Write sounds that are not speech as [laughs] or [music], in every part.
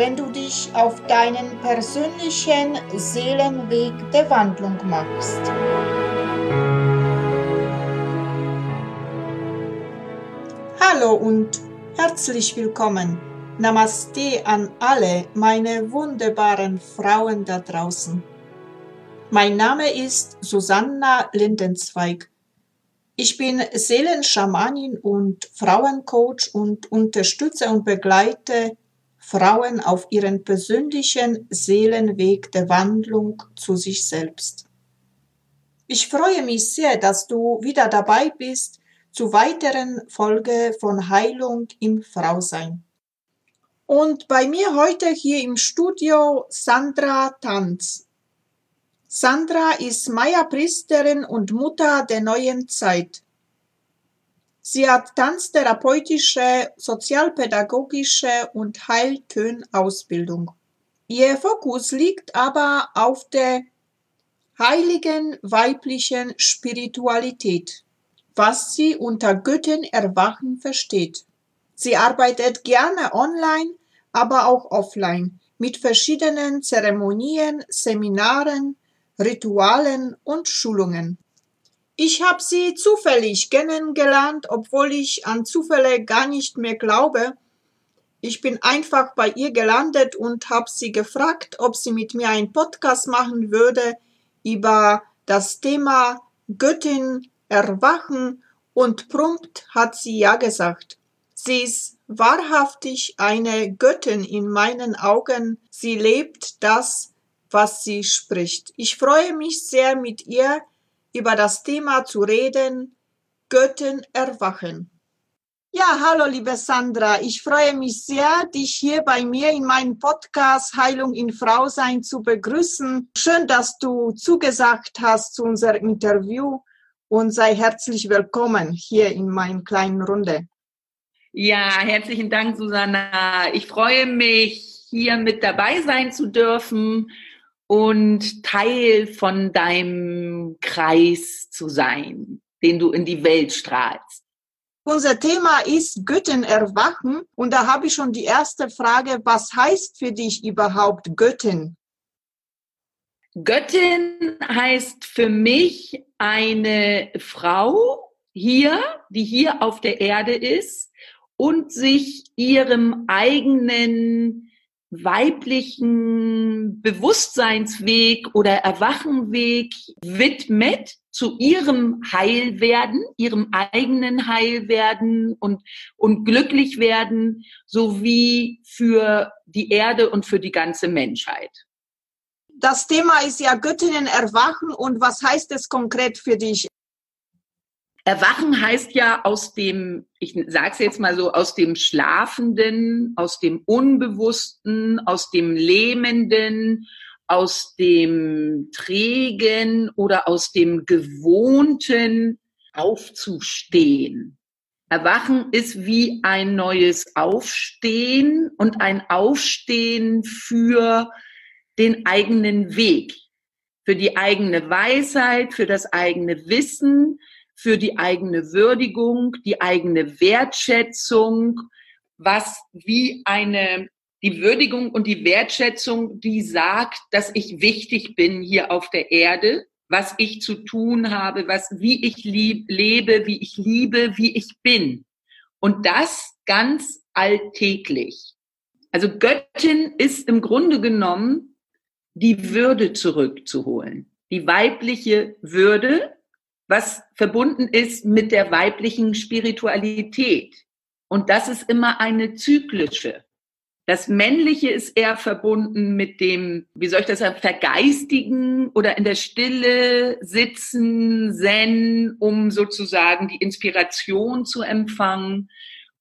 wenn du dich auf deinen persönlichen Seelenweg der Wandlung machst. Hallo und herzlich willkommen. Namaste an alle meine wunderbaren Frauen da draußen. Mein Name ist Susanna Lindenzweig. Ich bin Seelenschamanin und Frauencoach und unterstütze und begleite Frauen auf ihren persönlichen Seelenweg der Wandlung zu sich selbst. Ich freue mich sehr, dass du wieder dabei bist zu weiteren Folge von Heilung im Frausein. Und bei mir heute hier im Studio Sandra Tanz. Sandra ist Maya-Priesterin und Mutter der neuen Zeit. Sie hat tanztherapeutische, sozialpädagogische und Heiltön-Ausbildung. Ihr Fokus liegt aber auf der heiligen weiblichen Spiritualität, was sie unter Göttin erwachen versteht. Sie arbeitet gerne online, aber auch offline mit verschiedenen Zeremonien, Seminaren, Ritualen und Schulungen. Ich habe sie zufällig kennengelernt, obwohl ich an Zufälle gar nicht mehr glaube. Ich bin einfach bei ihr gelandet und habe sie gefragt, ob sie mit mir einen Podcast machen würde über das Thema Göttin erwachen und prompt hat sie ja gesagt. Sie ist wahrhaftig eine Göttin in meinen Augen. Sie lebt das, was sie spricht. Ich freue mich sehr mit ihr über das Thema zu reden, Göttin erwachen. Ja, hallo liebe Sandra, ich freue mich sehr, dich hier bei mir in meinem Podcast Heilung in Frausein zu begrüßen. Schön, dass du zugesagt hast zu unserem Interview und sei herzlich willkommen hier in meiner kleinen Runde. Ja, herzlichen Dank, Susanna. Ich freue mich, hier mit dabei sein zu dürfen und Teil von deinem Kreis zu sein, den du in die Welt strahlst. Unser Thema ist Göttin erwachen und da habe ich schon die erste Frage, was heißt für dich überhaupt Göttin? Göttin heißt für mich eine Frau hier, die hier auf der Erde ist und sich ihrem eigenen weiblichen Bewusstseinsweg oder Erwachenweg widmet zu ihrem Heilwerden, ihrem eigenen Heilwerden und, und glücklich werden, sowie für die Erde und für die ganze Menschheit. Das Thema ist ja Göttinnen erwachen und was heißt es konkret für dich? Erwachen heißt ja aus dem, ich sage es jetzt mal so, aus dem Schlafenden, aus dem Unbewussten, aus dem Lähmenden, aus dem Trägen oder aus dem Gewohnten aufzustehen. Erwachen ist wie ein neues Aufstehen und ein Aufstehen für den eigenen Weg, für die eigene Weisheit, für das eigene Wissen, für die eigene Würdigung, die eigene Wertschätzung, was wie eine, die Würdigung und die Wertschätzung, die sagt, dass ich wichtig bin hier auf der Erde, was ich zu tun habe, was, wie ich lieb, lebe, wie ich liebe, wie ich bin. Und das ganz alltäglich. Also Göttin ist im Grunde genommen die Würde zurückzuholen. Die weibliche Würde, was verbunden ist mit der weiblichen Spiritualität. Und das ist immer eine zyklische. Das Männliche ist eher verbunden mit dem, wie soll ich das sagen, Vergeistigen oder in der Stille sitzen, Zen, um sozusagen die Inspiration zu empfangen.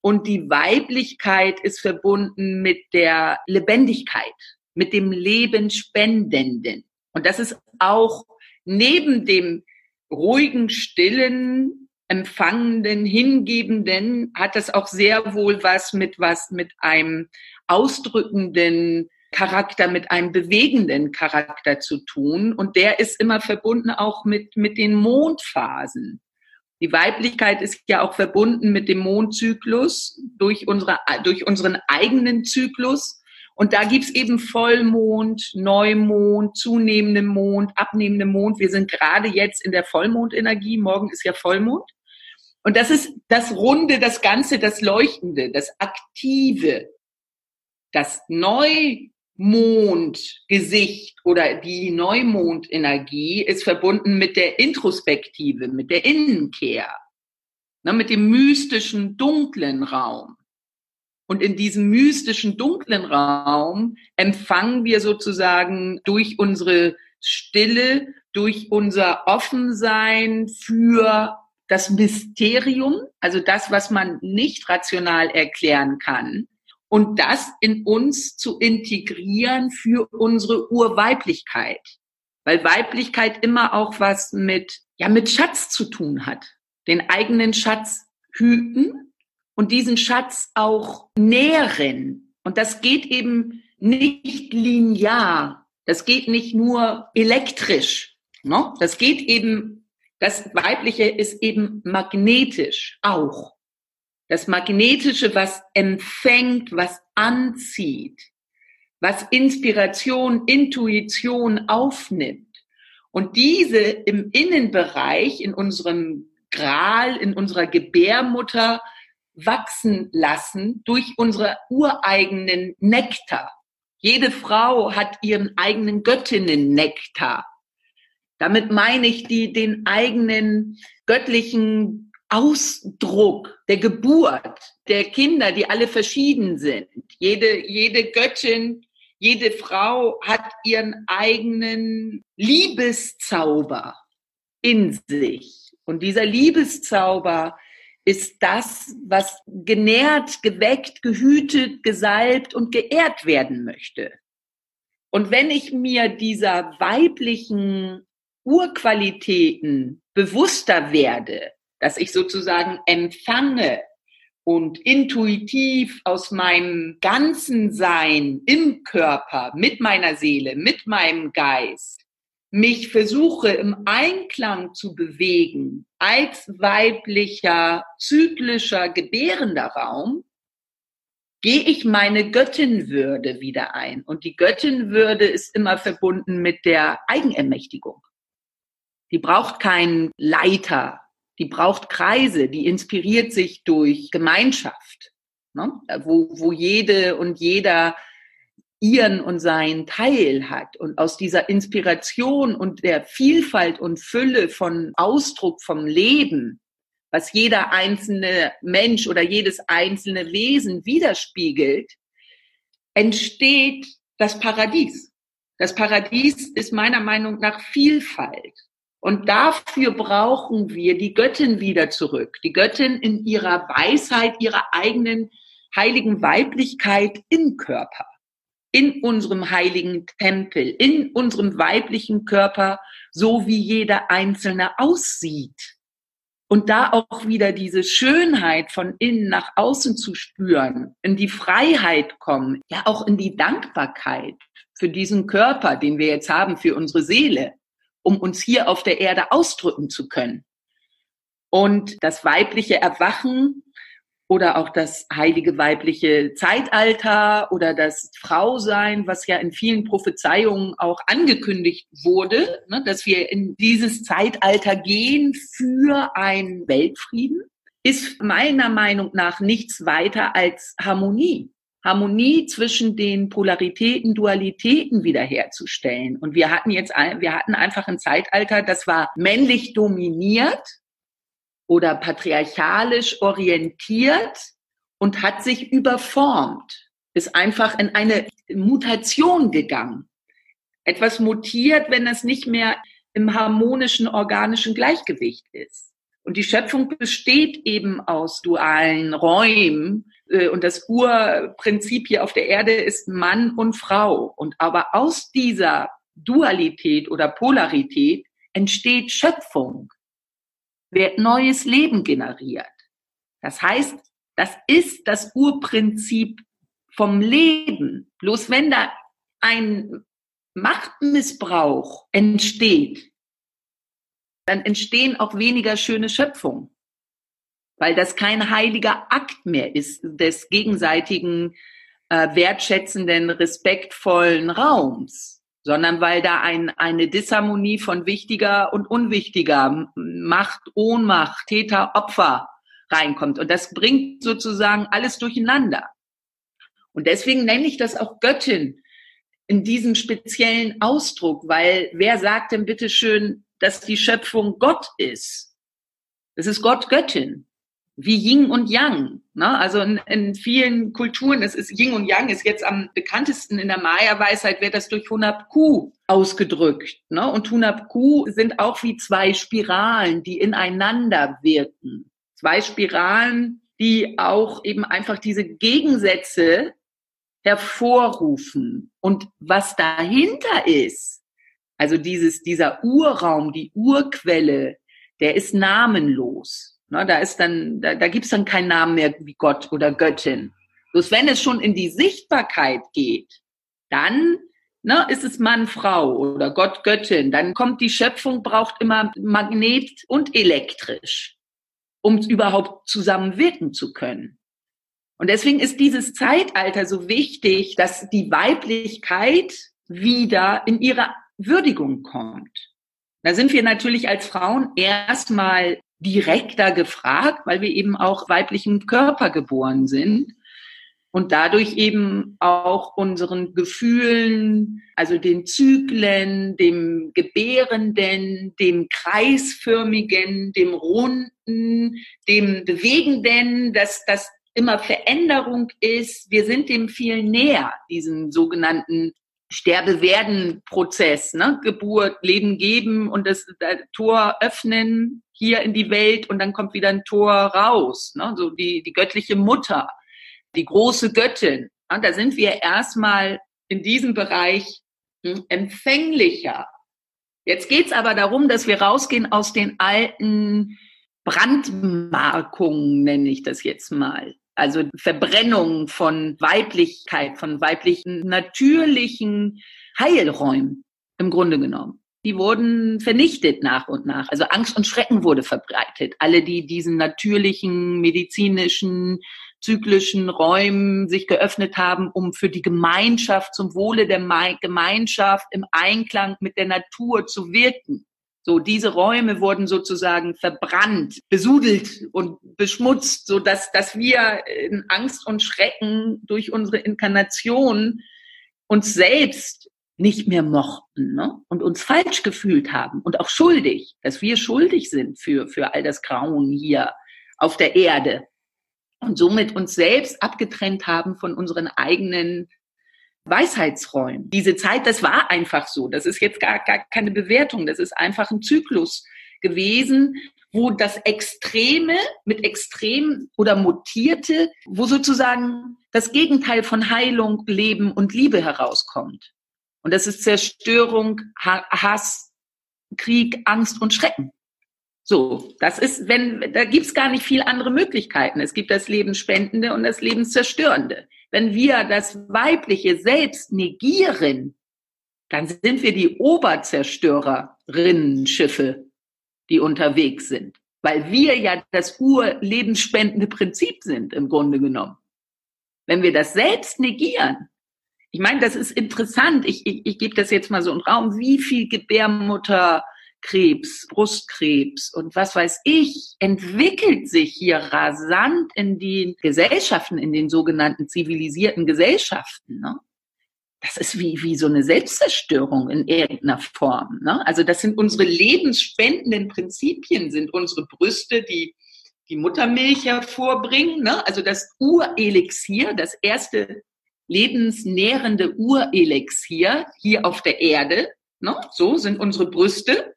Und die Weiblichkeit ist verbunden mit der Lebendigkeit, mit dem Lebenspendenden. Und das ist auch neben dem ruhigen, stillen, empfangenden, hingebenden hat das auch sehr wohl was mit was mit einem ausdrückenden Charakter, mit einem bewegenden Charakter zu tun. Und der ist immer verbunden auch mit, mit den Mondphasen. Die Weiblichkeit ist ja auch verbunden mit dem Mondzyklus durch, unsere, durch unseren eigenen Zyklus. Und da gibt's eben Vollmond, Neumond, zunehmendem Mond, abnehmendem Mond. Wir sind gerade jetzt in der Vollmondenergie. Morgen ist ja Vollmond. Und das ist das Runde, das Ganze, das Leuchtende, das Aktive, das Neu Mondgesicht oder die Neumondenergie ist verbunden mit der Introspektive, mit der Innenkehr, ne, mit dem mystischen, dunklen Raum. Und in diesem mystischen, dunklen Raum empfangen wir sozusagen durch unsere Stille, durch unser Offensein für das Mysterium, also das, was man nicht rational erklären kann, und das in uns zu integrieren für unsere Urweiblichkeit. Weil Weiblichkeit immer auch was mit, ja, mit Schatz zu tun hat. Den eigenen Schatz hüten und diesen Schatz auch nähren. Und das geht eben nicht linear. Das geht nicht nur elektrisch. Ne? Das geht eben, das Weibliche ist eben magnetisch auch. Das Magnetische, was empfängt, was anzieht, was Inspiration, Intuition aufnimmt. Und diese im Innenbereich, in unserem Gral, in unserer Gebärmutter wachsen lassen durch unsere ureigenen Nektar. Jede Frau hat ihren eigenen Göttinnen-Nektar. Damit meine ich die, den eigenen göttlichen Ausdruck der Geburt der Kinder, die alle verschieden sind. Jede, jede Göttin, jede Frau hat ihren eigenen Liebeszauber in sich. Und dieser Liebeszauber ist das, was genährt, geweckt, gehütet, gesalbt und geehrt werden möchte. Und wenn ich mir dieser weiblichen Urqualitäten bewusster werde, dass ich sozusagen empfange und intuitiv aus meinem ganzen Sein im Körper, mit meiner Seele, mit meinem Geist, mich versuche im Einklang zu bewegen als weiblicher, zyklischer, gebärender Raum, gehe ich meine Göttinwürde wieder ein. Und die Göttinwürde ist immer verbunden mit der Eigenermächtigung. Die braucht keinen Leiter, die braucht Kreise, die inspiriert sich durch Gemeinschaft, ne? wo, wo jede und jeder ihren und seinen Teil hat. Und aus dieser Inspiration und der Vielfalt und Fülle von Ausdruck vom Leben, was jeder einzelne Mensch oder jedes einzelne Wesen widerspiegelt, entsteht das Paradies. Das Paradies ist meiner Meinung nach Vielfalt. Und dafür brauchen wir die Göttin wieder zurück. Die Göttin in ihrer Weisheit, ihrer eigenen heiligen Weiblichkeit im Körper, in unserem heiligen Tempel, in unserem weiblichen Körper, so wie jeder Einzelne aussieht. Und da auch wieder diese Schönheit von innen nach außen zu spüren, in die Freiheit kommen, ja auch in die Dankbarkeit für diesen Körper, den wir jetzt haben, für unsere Seele um uns hier auf der Erde ausdrücken zu können. Und das weibliche Erwachen oder auch das heilige weibliche Zeitalter oder das Frausein, was ja in vielen Prophezeiungen auch angekündigt wurde, ne, dass wir in dieses Zeitalter gehen für einen Weltfrieden, ist meiner Meinung nach nichts weiter als Harmonie. Harmonie zwischen den Polaritäten, Dualitäten wiederherzustellen. Und wir hatten jetzt, wir hatten einfach ein Zeitalter, das war männlich dominiert oder patriarchalisch orientiert und hat sich überformt, ist einfach in eine Mutation gegangen. Etwas mutiert, wenn es nicht mehr im harmonischen, organischen Gleichgewicht ist. Und die Schöpfung besteht eben aus dualen Räumen, äh, und das Urprinzip hier auf der Erde ist Mann und Frau. Und aber aus dieser Dualität oder Polarität entsteht Schöpfung. Wird neues Leben generiert. Das heißt, das ist das Urprinzip vom Leben. Bloß wenn da ein Machtmissbrauch entsteht, dann entstehen auch weniger schöne Schöpfungen, weil das kein heiliger Akt mehr ist des gegenseitigen äh, wertschätzenden, respektvollen Raums, sondern weil da ein, eine Disharmonie von wichtiger und unwichtiger Macht, Ohnmacht, Täter, Opfer reinkommt. Und das bringt sozusagen alles durcheinander. Und deswegen nenne ich das auch Göttin in diesem speziellen Ausdruck, weil wer sagt denn bitte schön, dass die Schöpfung Gott ist? Das ist Gott Göttin wie Yin und Yang. Ne? Also in, in vielen Kulturen, es ist Yin und Yang, ist jetzt am bekanntesten in der Maya-Weisheit, wird das durch Hunab-Ku ausgedrückt. Ne? Und Hunab-Ku sind auch wie zwei Spiralen, die ineinander wirken. Zwei Spiralen, die auch eben einfach diese Gegensätze hervorrufen. Und was dahinter ist, also dieses, dieser Urraum, die Urquelle, der ist namenlos. Ne, da ist dann, da, da gibt's dann keinen Namen mehr wie Gott oder Göttin. Bloß wenn es schon in die Sichtbarkeit geht, dann ne, ist es Mann, Frau oder Gott, Göttin. Dann kommt die Schöpfung, braucht immer Magnet und elektrisch, um überhaupt zusammen wirken zu können. Und deswegen ist dieses Zeitalter so wichtig, dass die Weiblichkeit wieder in ihre Würdigung kommt. Da sind wir natürlich als Frauen erstmal direkter gefragt, weil wir eben auch weiblichen Körper geboren sind und dadurch eben auch unseren Gefühlen, also den Zyklen, dem Gebärenden, dem Kreisförmigen, dem Runden, dem Bewegenden, dass das immer Veränderung ist. Wir sind dem viel näher, diesen sogenannten Sterbe-Werden-Prozess, ne? Geburt, Leben geben und das, das Tor öffnen hier in die Welt und dann kommt wieder ein Tor raus, ne? so die, die göttliche Mutter, die große Göttin. Ne? Da sind wir erstmal in diesem Bereich hm, empfänglicher. Jetzt geht's aber darum, dass wir rausgehen aus den alten Brandmarkungen, nenne ich das jetzt mal. Also Verbrennung von Weiblichkeit, von weiblichen natürlichen Heilräumen im Grunde genommen. Die wurden vernichtet nach und nach. Also Angst und Schrecken wurde verbreitet. Alle, die diesen natürlichen, medizinischen, zyklischen Räumen sich geöffnet haben, um für die Gemeinschaft, zum Wohle der Gemeinschaft im Einklang mit der Natur zu wirken. So, diese Räume wurden sozusagen verbrannt, besudelt und beschmutzt, so dass, dass wir in Angst und Schrecken durch unsere Inkarnation uns selbst nicht mehr mochten ne? und uns falsch gefühlt haben und auch schuldig, dass wir schuldig sind für, für all das Grauen hier auf der Erde und somit uns selbst abgetrennt haben von unseren eigenen Weisheitsräumen. Diese Zeit, das war einfach so. Das ist jetzt gar, gar keine Bewertung. Das ist einfach ein Zyklus gewesen, wo das Extreme mit Extrem oder Mutierte, wo sozusagen das Gegenteil von Heilung, Leben und Liebe herauskommt. Und das ist Zerstörung, Hass, Krieg, Angst und Schrecken. So, das ist, wenn, da gibt's gar nicht viel andere Möglichkeiten. Es gibt das Lebensspendende und das Lebenszerstörende. Wenn wir das weibliche Selbst negieren, dann sind wir die Oberzerstörerinnen-Schiffe, die unterwegs sind. Weil wir ja das urlebensspendende Prinzip sind, im Grunde genommen. Wenn wir das selbst negieren, ich meine, das ist interessant, ich, ich, ich gebe das jetzt mal so einen Raum, wie viel Gebärmutter Krebs, Brustkrebs und was weiß ich, entwickelt sich hier rasant in den Gesellschaften, in den sogenannten zivilisierten Gesellschaften. Ne? Das ist wie, wie so eine Selbstzerstörung in irgendeiner Form. Ne? Also das sind unsere lebensspendenden Prinzipien, sind unsere Brüste, die die Muttermilch hervorbringen, ne? also das Urelixier, das erste lebensnährende Urelixier hier auf der Erde. Ne? So sind unsere Brüste.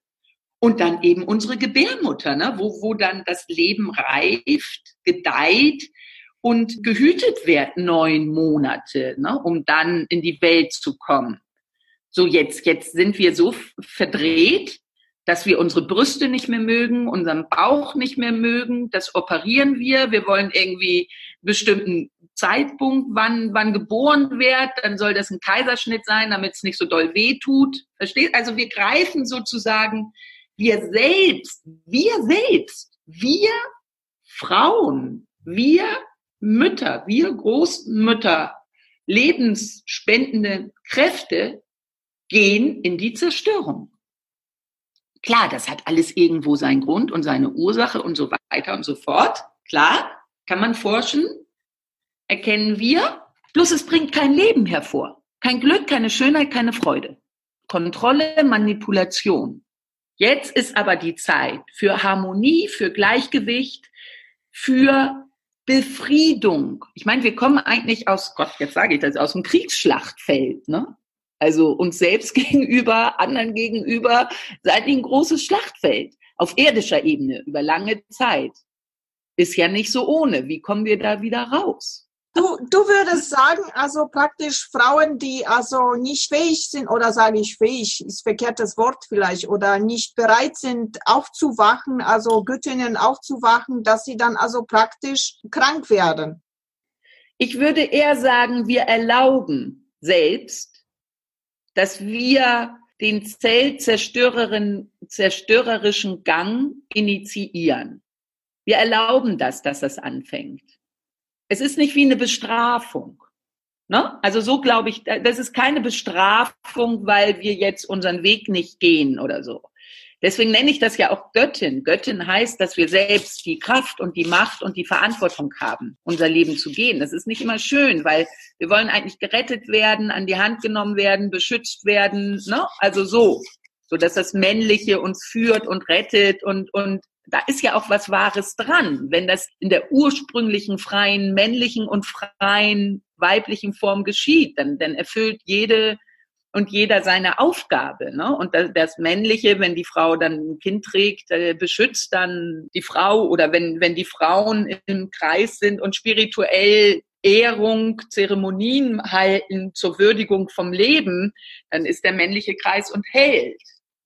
Und dann eben unsere Gebärmutter, ne? wo, wo dann das Leben reift, gedeiht und gehütet wird neun Monate, ne? um dann in die Welt zu kommen. So jetzt, jetzt sind wir so verdreht, dass wir unsere Brüste nicht mehr mögen, unseren Bauch nicht mehr mögen. Das operieren wir. Wir wollen irgendwie bestimmten Zeitpunkt, wann, wann geboren wird. Dann soll das ein Kaiserschnitt sein, damit es nicht so doll weh tut. Versteht? Also wir greifen sozusagen, wir selbst, wir selbst, wir Frauen, wir Mütter, wir Großmütter, lebensspendende Kräfte gehen in die Zerstörung. Klar, das hat alles irgendwo seinen Grund und seine Ursache und so weiter und so fort. Klar, kann man forschen, erkennen wir. Bloß es bringt kein Leben hervor. Kein Glück, keine Schönheit, keine Freude. Kontrolle, Manipulation. Jetzt ist aber die Zeit für Harmonie, für Gleichgewicht, für Befriedung. Ich meine, wir kommen eigentlich aus, Gott, jetzt sage ich das, aus dem Kriegsschlachtfeld, ne? Also uns selbst [laughs] gegenüber, anderen gegenüber, seid ein großes Schlachtfeld auf irdischer Ebene über lange Zeit. Ist ja nicht so ohne. Wie kommen wir da wieder raus? Du, du würdest sagen, also praktisch Frauen, die also nicht fähig sind, oder sage ich fähig, ist verkehrtes Wort vielleicht, oder nicht bereit sind, aufzuwachen, also Göttinnen aufzuwachen, dass sie dann also praktisch krank werden. Ich würde eher sagen, wir erlauben selbst, dass wir den zellzerstörerischen Gang initiieren. Wir erlauben das, dass das anfängt. Es ist nicht wie eine Bestrafung. Ne? Also so glaube ich, das ist keine Bestrafung, weil wir jetzt unseren Weg nicht gehen oder so. Deswegen nenne ich das ja auch Göttin. Göttin heißt, dass wir selbst die Kraft und die Macht und die Verantwortung haben, unser Leben zu gehen. Das ist nicht immer schön, weil wir wollen eigentlich gerettet werden, an die Hand genommen werden, beschützt werden, ne? Also so, so dass das Männliche uns führt und rettet und und da ist ja auch was Wahres dran, wenn das in der ursprünglichen freien männlichen und freien weiblichen Form geschieht, dann, dann erfüllt jede und jeder seine Aufgabe. Ne? Und das, das Männliche, wenn die Frau dann ein Kind trägt, äh, beschützt dann die Frau oder wenn, wenn die Frauen im Kreis sind und spirituell Ehrung, Zeremonien halten zur Würdigung vom Leben, dann ist der männliche Kreis und hält.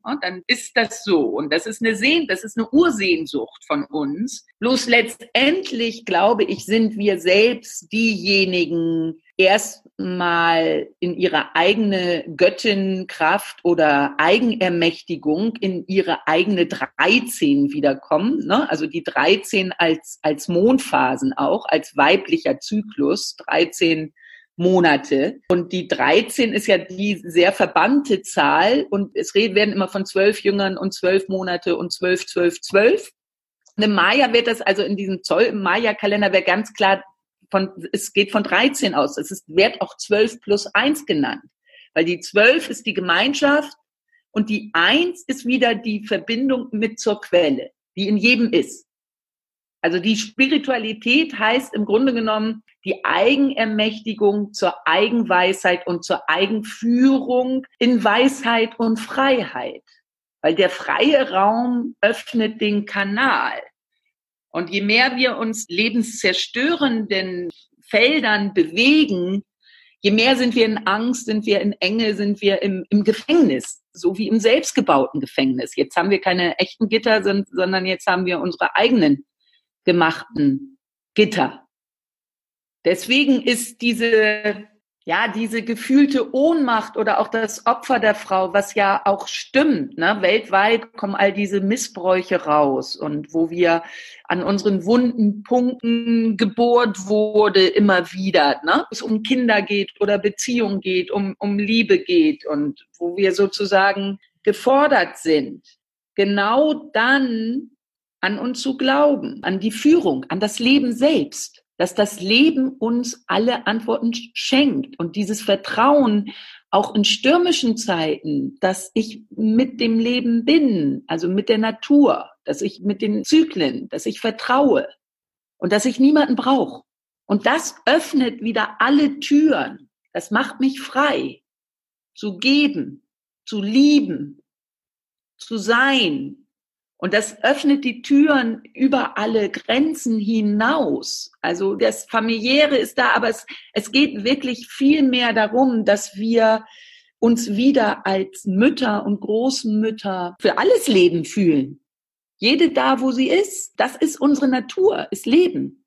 Und dann ist das so. Und das ist eine Sehn, das ist eine Ursehnsucht von uns. Bloß letztendlich, glaube ich, sind wir selbst diejenigen, erstmal in ihre eigene Göttinkraft oder Eigenermächtigung in ihre eigene 13 wiederkommen. Ne? Also die 13 als, als Mondphasen auch, als weiblicher Zyklus, 13 Monate. Und die 13 ist ja die sehr verbannte Zahl. Und es werden immer von zwölf Jüngern und zwölf Monate und zwölf, zwölf, zwölf. Im Maya wird das also in diesem Zoll, im Maya-Kalender wäre ganz klar von, es geht von 13 aus. Es ist, wird auch 12 plus 1 genannt. Weil die 12 ist die Gemeinschaft und die 1 ist wieder die Verbindung mit zur Quelle, die in jedem ist. Also die Spiritualität heißt im Grunde genommen die Eigenermächtigung zur Eigenweisheit und zur Eigenführung in Weisheit und Freiheit. Weil der freie Raum öffnet den Kanal. Und je mehr wir uns lebenszerstörenden Feldern bewegen, je mehr sind wir in Angst, sind wir in Enge, sind wir im, im Gefängnis, so wie im selbstgebauten Gefängnis. Jetzt haben wir keine echten Gitter, sondern jetzt haben wir unsere eigenen gemachten Gitter. Deswegen ist diese ja, diese gefühlte Ohnmacht oder auch das Opfer der Frau, was ja auch stimmt, ne? weltweit kommen all diese Missbräuche raus und wo wir an unseren wunden Punkten gebohrt wurde, immer wieder, ne? es um Kinder geht oder Beziehung geht, um, um Liebe geht und wo wir sozusagen gefordert sind, genau dann an uns zu glauben, an die Führung, an das Leben selbst dass das Leben uns alle Antworten schenkt und dieses Vertrauen auch in stürmischen Zeiten, dass ich mit dem Leben bin, also mit der Natur, dass ich mit den Zyklen, dass ich vertraue und dass ich niemanden brauche. Und das öffnet wieder alle Türen. Das macht mich frei zu geben, zu lieben, zu sein, und das öffnet die Türen über alle Grenzen hinaus. Also das Familiäre ist da, aber es, es geht wirklich viel mehr darum, dass wir uns wieder als Mütter und Großmütter für alles Leben fühlen. Jede da, wo sie ist, das ist unsere Natur, ist Leben.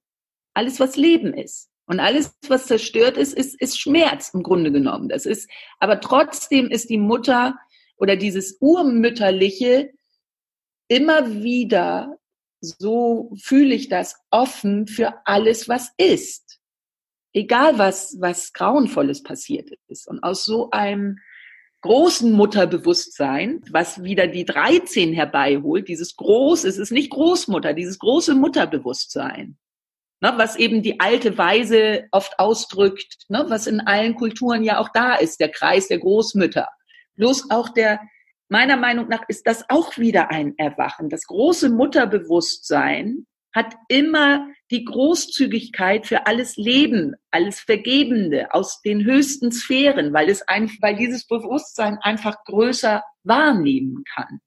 Alles, was Leben ist. Und alles, was zerstört ist, ist, ist Schmerz im Grunde genommen. Das ist, aber trotzdem ist die Mutter oder dieses Urmütterliche immer wieder, so fühle ich das, offen für alles, was ist. Egal was, was Grauenvolles passiert ist. Und aus so einem großen Mutterbewusstsein, was wieder die 13 herbeiholt, dieses große, es ist nicht Großmutter, dieses große Mutterbewusstsein, ne, was eben die alte Weise oft ausdrückt, ne, was in allen Kulturen ja auch da ist, der Kreis der Großmütter. Bloß auch der, meiner Meinung nach ist das auch wieder ein Erwachen. Das große Mutterbewusstsein hat immer die Großzügigkeit für alles Leben, alles Vergebende aus den höchsten Sphären, weil es ein, weil dieses Bewusstsein einfach größer wahrnehmen kann.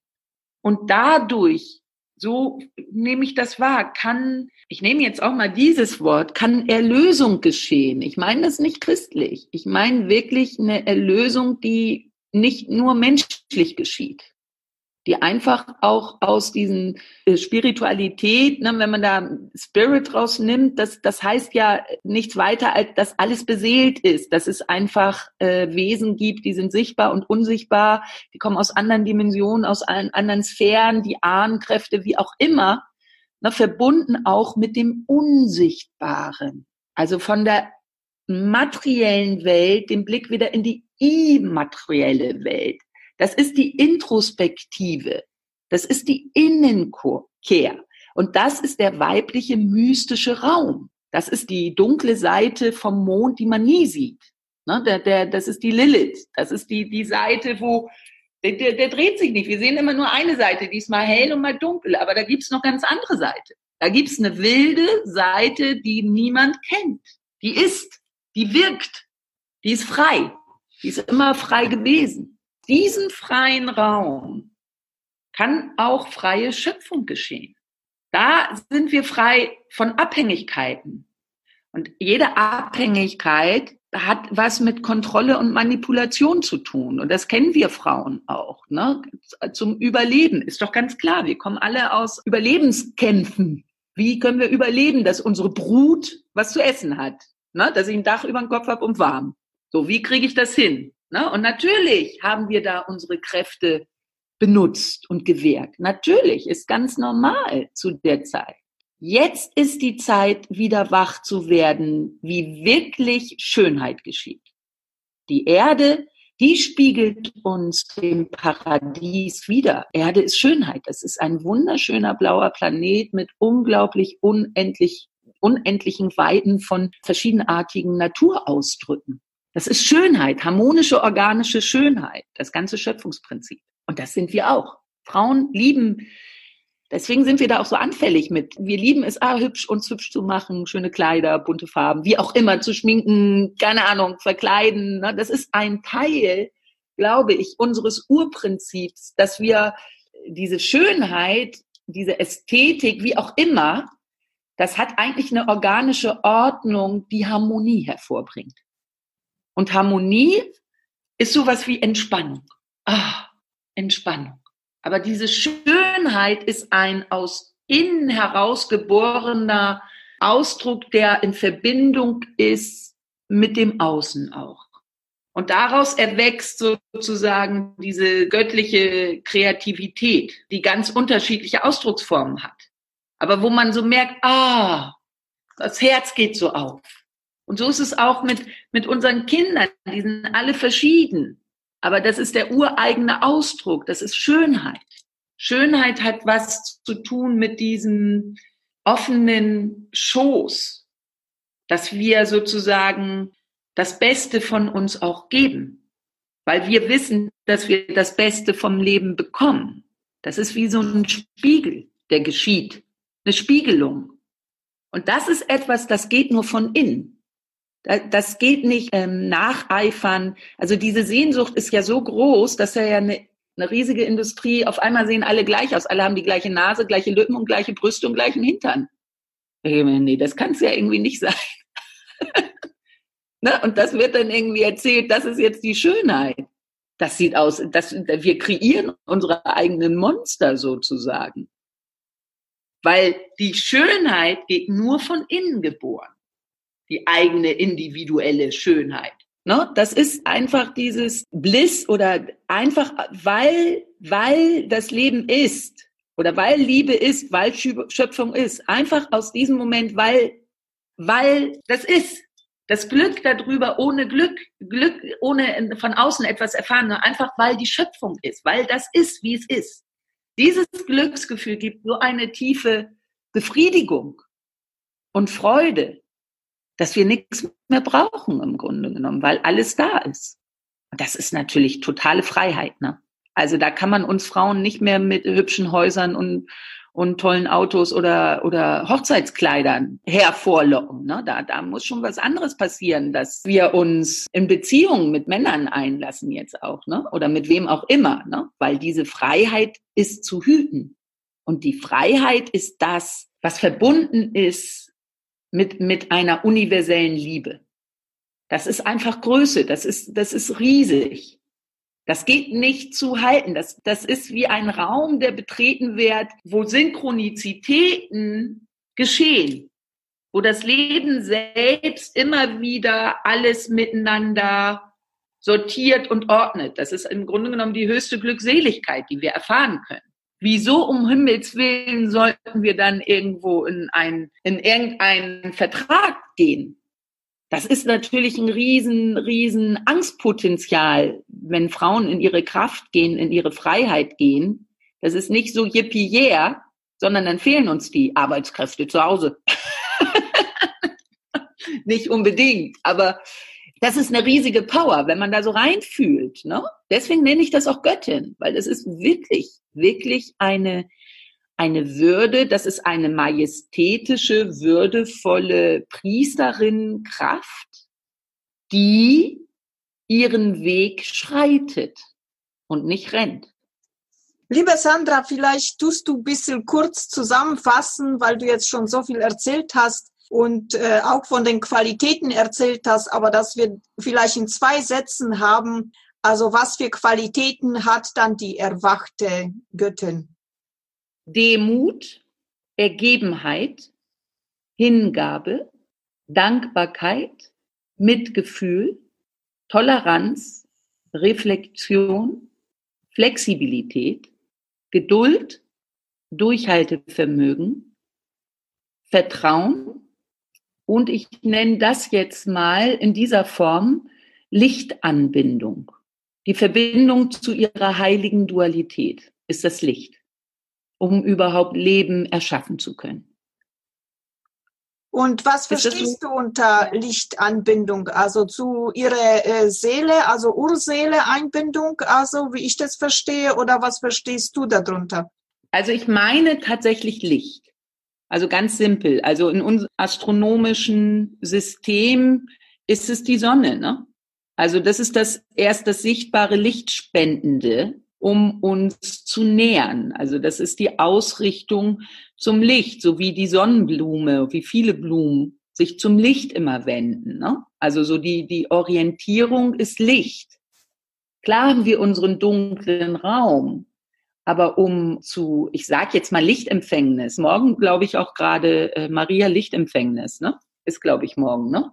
Und dadurch, so nehme ich das wahr, kann, ich nehme jetzt auch mal dieses Wort, kann Erlösung geschehen. Ich meine das nicht christlich. Ich meine wirklich eine Erlösung, die nicht nur menschlich geschieht die einfach auch aus diesen äh, Spiritualität, ne, wenn man da Spirit rausnimmt, das, das heißt ja nichts weiter, als dass alles beseelt ist, dass es einfach äh, Wesen gibt, die sind sichtbar und unsichtbar, die kommen aus anderen Dimensionen, aus allen anderen Sphären, die Ahnenkräfte, wie auch immer, ne, verbunden auch mit dem Unsichtbaren. Also von der materiellen Welt den Blick wieder in die immaterielle Welt. Das ist die Introspektive. Das ist die Innenkehr. Und das ist der weibliche mystische Raum. Das ist die dunkle Seite vom Mond, die man nie sieht. Ne, der, der, das ist die Lilith. Das ist die, die Seite, wo der, der, der dreht sich nicht. Wir sehen immer nur eine Seite, die ist mal hell und mal dunkel. Aber da gibt's noch ganz andere Seite. Da gibt's eine wilde Seite, die niemand kennt. Die ist, die wirkt, die ist frei. Die ist immer frei gewesen diesem freien Raum kann auch freie Schöpfung geschehen. Da sind wir frei von Abhängigkeiten. Und jede Abhängigkeit hat was mit Kontrolle und Manipulation zu tun. Und das kennen wir Frauen auch. Ne? Zum Überleben ist doch ganz klar. Wir kommen alle aus Überlebenskämpfen. Wie können wir überleben, dass unsere Brut was zu essen hat? Ne? Dass ich ein Dach über dem Kopf habe und warm. So, wie kriege ich das hin? Ne? Und natürlich haben wir da unsere Kräfte benutzt und gewährt. Natürlich ist ganz normal zu der Zeit. Jetzt ist die Zeit, wieder wach zu werden, wie wirklich Schönheit geschieht. Die Erde, die spiegelt uns dem Paradies wieder. Erde ist Schönheit. Das ist ein wunderschöner blauer Planet mit unglaublich unendlich, unendlichen Weiten von verschiedenartigen Naturausdrücken. Das ist Schönheit, harmonische organische Schönheit, das ganze Schöpfungsprinzip. Und das sind wir auch. Frauen lieben, deswegen sind wir da auch so anfällig mit. Wir lieben es, ah, hübsch uns hübsch zu machen, schöne Kleider, bunte Farben, wie auch immer, zu schminken, keine Ahnung, verkleiden. Ne? Das ist ein Teil, glaube ich, unseres Urprinzips, dass wir diese Schönheit, diese Ästhetik, wie auch immer, das hat eigentlich eine organische Ordnung, die Harmonie hervorbringt. Und Harmonie ist sowas wie Entspannung. Ah, Entspannung. Aber diese Schönheit ist ein aus innen herausgeborener Ausdruck, der in Verbindung ist mit dem Außen auch. Und daraus erwächst sozusagen diese göttliche Kreativität, die ganz unterschiedliche Ausdrucksformen hat. Aber wo man so merkt, ah, das Herz geht so auf. Und so ist es auch mit, mit unseren Kindern. Die sind alle verschieden. Aber das ist der ureigene Ausdruck. Das ist Schönheit. Schönheit hat was zu tun mit diesem offenen Schoß, dass wir sozusagen das Beste von uns auch geben, weil wir wissen, dass wir das Beste vom Leben bekommen. Das ist wie so ein Spiegel, der geschieht, eine Spiegelung. Und das ist etwas, das geht nur von innen. Das geht nicht ähm, nacheifern. Also diese Sehnsucht ist ja so groß, dass er ja eine, eine riesige Industrie, auf einmal sehen alle gleich aus. Alle haben die gleiche Nase, gleiche Lippen und gleiche Brüste und gleichen Hintern. Nee, das kann es ja irgendwie nicht sein. [laughs] ne? Und das wird dann irgendwie erzählt, das ist jetzt die Schönheit. Das sieht aus, das, wir kreieren unsere eigenen Monster sozusagen. Weil die Schönheit geht nur von innen geboren. Die eigene individuelle Schönheit. Ne? Das ist einfach dieses Bliss oder einfach, weil, weil das Leben ist oder weil Liebe ist, weil Schöpfung ist. Einfach aus diesem Moment, weil, weil das ist. Das Glück darüber ohne Glück, Glück ohne von außen etwas erfahren, einfach weil die Schöpfung ist, weil das ist, wie es ist. Dieses Glücksgefühl gibt so eine tiefe Befriedigung und Freude, dass wir nichts mehr brauchen im Grunde genommen, weil alles da ist. Und das ist natürlich totale Freiheit. Ne? Also da kann man uns Frauen nicht mehr mit hübschen Häusern und, und tollen Autos oder, oder Hochzeitskleidern hervorlocken. Ne? Da, da muss schon was anderes passieren, dass wir uns in Beziehungen mit Männern einlassen jetzt auch, ne? oder mit wem auch immer, ne? weil diese Freiheit ist zu hüten. Und die Freiheit ist das, was verbunden ist mit, mit einer universellen Liebe. Das ist einfach Größe, das ist, das ist riesig. Das geht nicht zu halten. Das, das ist wie ein Raum, der betreten wird, wo Synchronizitäten geschehen, wo das Leben selbst immer wieder alles miteinander sortiert und ordnet. Das ist im Grunde genommen die höchste Glückseligkeit, die wir erfahren können. Wieso um Himmels Willen sollten wir dann irgendwo in, ein, in irgendeinen Vertrag gehen? Das ist natürlich ein riesen, riesen Angstpotenzial, wenn Frauen in ihre Kraft gehen, in ihre Freiheit gehen. Das ist nicht so yippie yeah, sondern dann fehlen uns die Arbeitskräfte zu Hause. [laughs] nicht unbedingt, aber das ist eine riesige Power, wenn man da so reinfühlt. Ne? Deswegen nenne ich das auch Göttin, weil das ist wirklich, wirklich eine, eine Würde, das ist eine majestätische, würdevolle Priesterin Kraft, die ihren Weg schreitet und nicht rennt. Liebe Sandra, vielleicht tust du ein bisschen kurz zusammenfassen, weil du jetzt schon so viel erzählt hast und äh, auch von den Qualitäten erzählt hast, aber dass wir vielleicht in zwei Sätzen haben, also was für Qualitäten hat dann die erwachte Göttin? Demut, Ergebenheit, Hingabe, Dankbarkeit, Mitgefühl, Toleranz, Reflexion, Flexibilität, Geduld, Durchhaltevermögen, Vertrauen, und ich nenne das jetzt mal in dieser Form Lichtanbindung. Die Verbindung zu ihrer heiligen Dualität ist das Licht, um überhaupt Leben erschaffen zu können. Und was verstehst du unter Lichtanbindung? Also zu ihrer äh, Seele, also Urseele Einbindung, also wie ich das verstehe, oder was verstehst du darunter? Also ich meine tatsächlich Licht. Also ganz simpel. Also in unserem astronomischen System ist es die Sonne. Ne? Also das ist das erst das sichtbare Lichtspendende, um uns zu nähern. Also das ist die Ausrichtung zum Licht, so wie die Sonnenblume, wie viele Blumen sich zum Licht immer wenden. Ne? Also so die, die Orientierung ist Licht. Klar haben wir unseren dunklen Raum, aber um zu, ich sag jetzt mal Lichtempfängnis, morgen glaube ich auch gerade äh, Maria Lichtempfängnis, ne? Ist glaube ich morgen, ne?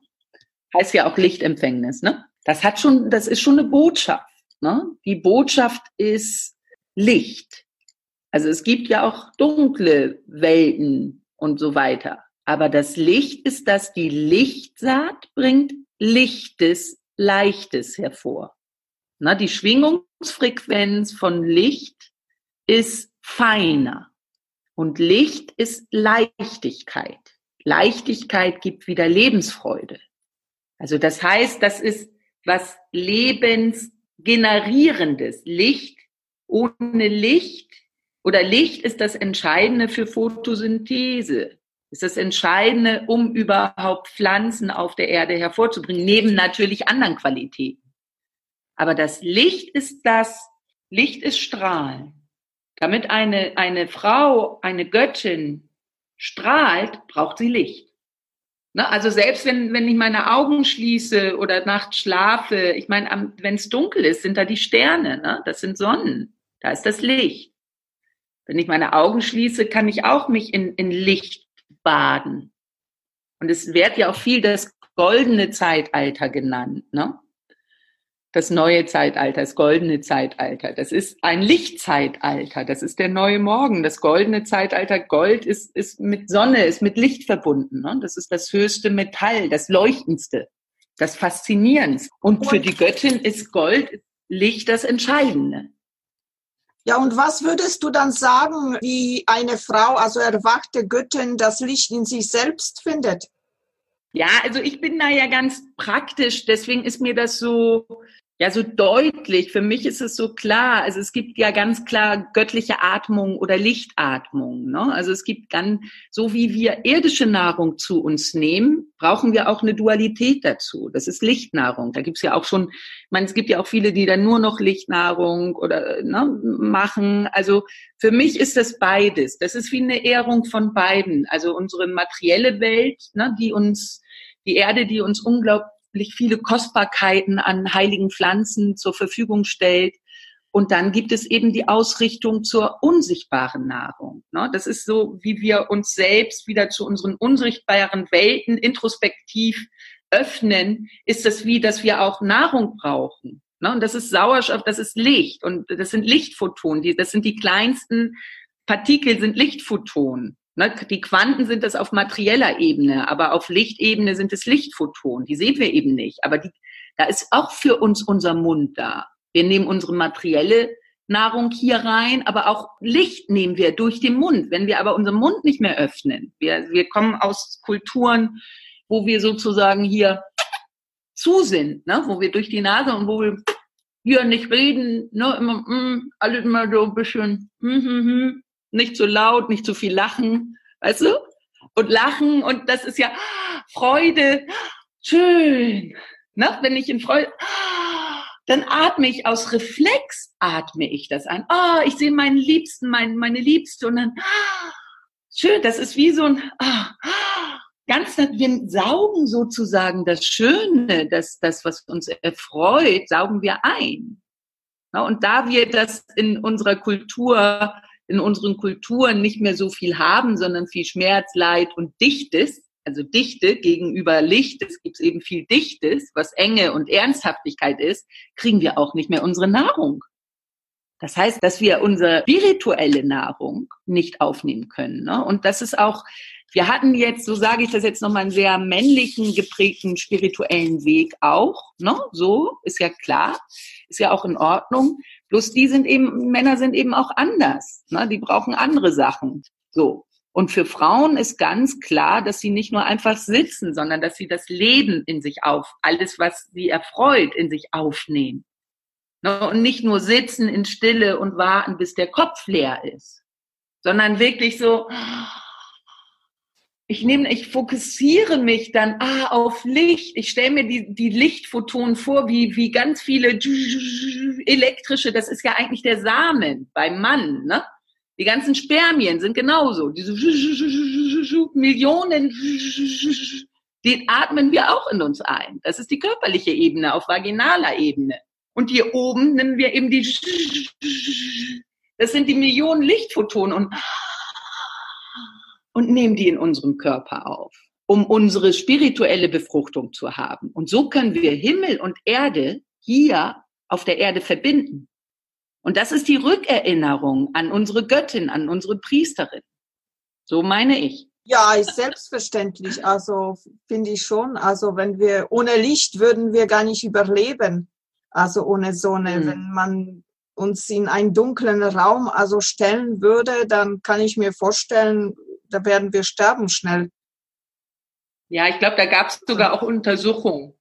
Heißt ja auch Lichtempfängnis, ne? Das hat schon, das ist schon eine Botschaft, ne? Die Botschaft ist Licht. Also es gibt ja auch dunkle Welten und so weiter. Aber das Licht ist, dass die Lichtsaat bringt Lichtes, Leichtes hervor. Na, die Schwingungsfrequenz von Licht ist feiner und Licht ist Leichtigkeit. Leichtigkeit gibt wieder Lebensfreude. Also das heißt, das ist was lebensgenerierendes. Licht ohne Licht oder Licht ist das Entscheidende für Photosynthese. Ist das Entscheidende, um überhaupt Pflanzen auf der Erde hervorzubringen, neben natürlich anderen Qualitäten. Aber das Licht ist das, Licht ist Strahlen. Damit eine, eine Frau, eine Göttin strahlt, braucht sie Licht. Ne? Also selbst wenn, wenn ich meine Augen schließe oder nachts schlafe, ich meine, wenn es dunkel ist, sind da die Sterne, ne? das sind Sonnen, da ist das Licht. Wenn ich meine Augen schließe, kann ich auch mich in, in Licht baden. Und es wird ja auch viel das goldene Zeitalter genannt. Ne? Das neue Zeitalter, das goldene Zeitalter. Das ist ein Lichtzeitalter. Das ist der neue Morgen. Das goldene Zeitalter, Gold ist, ist mit Sonne, ist mit Licht verbunden. Ne? Das ist das höchste Metall, das leuchtendste, das faszinierendste. Und für die Göttin ist Gold, Licht das Entscheidende. Ja, und was würdest du dann sagen, wie eine Frau, also erwachte Göttin, das Licht in sich selbst findet? Ja, also ich bin da ja ganz praktisch, deswegen ist mir das so, ja, so deutlich. Für mich ist es so klar. Also es gibt ja ganz klar göttliche Atmung oder Lichtatmung. Ne? Also es gibt ganz, so wie wir irdische Nahrung zu uns nehmen, brauchen wir auch eine Dualität dazu. Das ist Lichtnahrung. Da gibt's ja auch schon, ich meine, es gibt ja auch viele, die dann nur noch Lichtnahrung oder ne, machen. Also für mich ist das beides. Das ist wie eine Ehrung von beiden. Also unsere materielle Welt, ne, die uns die Erde, die uns unglaublich viele Kostbarkeiten an heiligen Pflanzen zur Verfügung stellt. Und dann gibt es eben die Ausrichtung zur unsichtbaren Nahrung. Ne? Das ist so, wie wir uns selbst wieder zu unseren unsichtbaren Welten introspektiv öffnen, ist das wie, dass wir auch Nahrung brauchen. Ne? Und das ist Sauerstoff, das ist Licht und das sind Lichtphotonen. das sind die kleinsten Partikel, sind Lichtphotonen. Ne, die Quanten sind das auf materieller Ebene, aber auf Lichtebene sind es Lichtphotonen. Die sehen wir eben nicht. Aber die, da ist auch für uns unser Mund da. Wir nehmen unsere materielle Nahrung hier rein, aber auch Licht nehmen wir durch den Mund. Wenn wir aber unseren Mund nicht mehr öffnen, wir, wir kommen aus Kulturen, wo wir sozusagen hier zu sind, ne? wo wir durch die Nase und wo wir hier nicht reden, ne? immer, mm, alles immer so ein bisschen, mm, mm, mm nicht zu laut, nicht zu viel lachen, weißt du? Und lachen und das ist ja Freude, schön. Ne? Wenn ich in Freude, dann atme ich aus Reflex, atme ich das ein. Oh, ich sehe meinen Liebsten, mein, meine Liebste und dann, schön, das ist wie so ein, ganz, wir saugen sozusagen das Schöne, das, das, was uns erfreut, saugen wir ein. Und da wir das in unserer Kultur in unseren Kulturen nicht mehr so viel haben, sondern viel Schmerz, Leid und Dichtes, also Dichte gegenüber Licht, es gibt eben viel Dichtes, was Enge und Ernsthaftigkeit ist, kriegen wir auch nicht mehr unsere Nahrung. Das heißt, dass wir unsere spirituelle Nahrung nicht aufnehmen können. Ne? Und das ist auch, wir hatten jetzt, so sage ich das jetzt nochmal, einen sehr männlichen geprägten spirituellen Weg auch. Ne? So ist ja klar, ist ja auch in Ordnung. Bloß die sind eben, Männer sind eben auch anders. Ne? Die brauchen andere Sachen. So. Und für Frauen ist ganz klar, dass sie nicht nur einfach sitzen, sondern dass sie das Leben in sich auf, alles, was sie erfreut, in sich aufnehmen. Ne? Und nicht nur sitzen in Stille und warten, bis der Kopf leer ist, sondern wirklich so, ich nehme, ich fokussiere mich dann ah, auf Licht. Ich stelle mir die, die Lichtphotonen vor, wie, wie ganz viele elektrische, das ist ja eigentlich der Samen beim Mann, ne? Die ganzen Spermien sind genauso. Diese Millionen, die atmen wir auch in uns ein. Das ist die körperliche Ebene auf vaginaler Ebene. Und hier oben nennen wir eben die, das sind die Millionen Lichtphotonen und und nehmen die in unserem Körper auf, um unsere spirituelle Befruchtung zu haben. Und so können wir Himmel und Erde hier auf der Erde verbinden. Und das ist die Rückerinnerung an unsere Göttin, an unsere Priesterin. So meine ich. Ja, ist selbstverständlich. Also finde ich schon. Also wenn wir ohne Licht würden wir gar nicht überleben. Also ohne Sonne. Mhm. Wenn man uns in einen dunklen Raum also stellen würde, dann kann ich mir vorstellen, da werden wir sterben schnell. Ja, ich glaube, da gab es sogar auch Untersuchungen.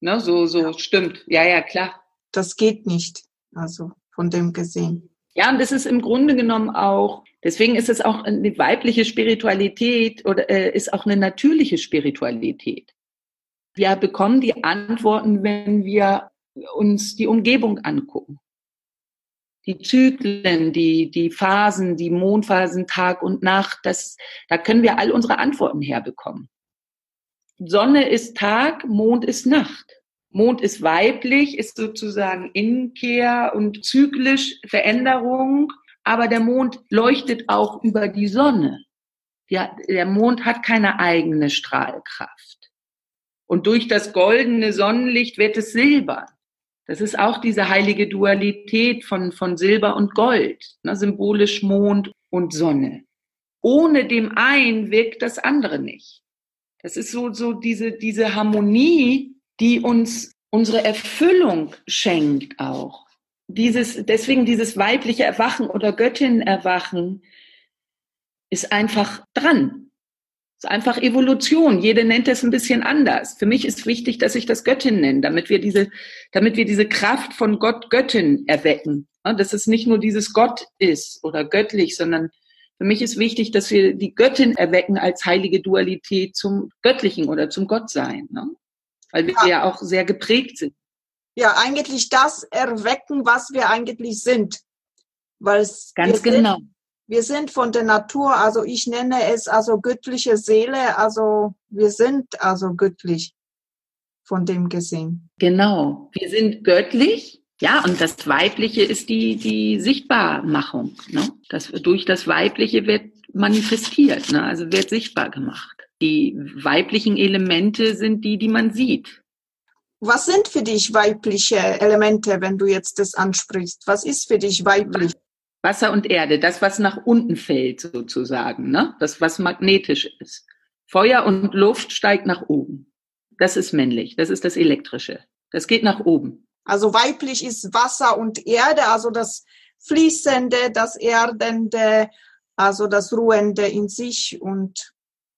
Ne, so, so ja. stimmt. Ja, ja, klar. Das geht nicht. Also von dem gesehen. Ja, und das ist im Grunde genommen auch, deswegen ist es auch eine weibliche Spiritualität oder äh, ist auch eine natürliche Spiritualität. Wir bekommen die Antworten, wenn wir uns die Umgebung angucken die Zyklen, die, die Phasen, die Mondphasen, Tag und Nacht, das, da können wir all unsere Antworten herbekommen. Sonne ist Tag, Mond ist Nacht. Mond ist weiblich, ist sozusagen Innenkehr und zyklisch Veränderung, aber der Mond leuchtet auch über die Sonne. Ja, der Mond hat keine eigene Strahlkraft. Und durch das goldene Sonnenlicht wird es silbern. Das ist auch diese heilige Dualität von, von Silber und Gold, ne, symbolisch Mond und Sonne. Ohne dem einen wirkt das andere nicht. Das ist so, so diese, diese Harmonie, die uns unsere Erfüllung schenkt auch. Dieses, deswegen dieses weibliche Erwachen oder Göttin-Erwachen ist einfach dran. Ist einfach Evolution. Jede nennt es ein bisschen anders. Für mich ist wichtig, dass ich das Göttin nenne, damit wir diese, damit wir diese Kraft von Gott Göttin erwecken. Dass es nicht nur dieses Gott ist oder göttlich, sondern für mich ist wichtig, dass wir die Göttin erwecken als heilige Dualität zum Göttlichen oder zum Gottsein, ne? weil wir ja. ja auch sehr geprägt sind. Ja, eigentlich das erwecken, was wir eigentlich sind. Weil Ganz wir genau. Sind, wir sind von der Natur, also ich nenne es also göttliche Seele, also wir sind also göttlich von dem gesehen. Genau, wir sind göttlich ja, und das Weibliche ist die, die Sichtbarmachung. Ne? Das, durch das Weibliche wird manifestiert, ne? also wird sichtbar gemacht. Die weiblichen Elemente sind die, die man sieht. Was sind für dich weibliche Elemente, wenn du jetzt das ansprichst? Was ist für dich weiblich? Wasser und Erde, das, was nach unten fällt sozusagen, ne? das, was magnetisch ist. Feuer und Luft steigt nach oben. Das ist männlich, das ist das Elektrische. Das geht nach oben. Also weiblich ist Wasser und Erde, also das Fließende, das Erdende, also das Ruhende in sich und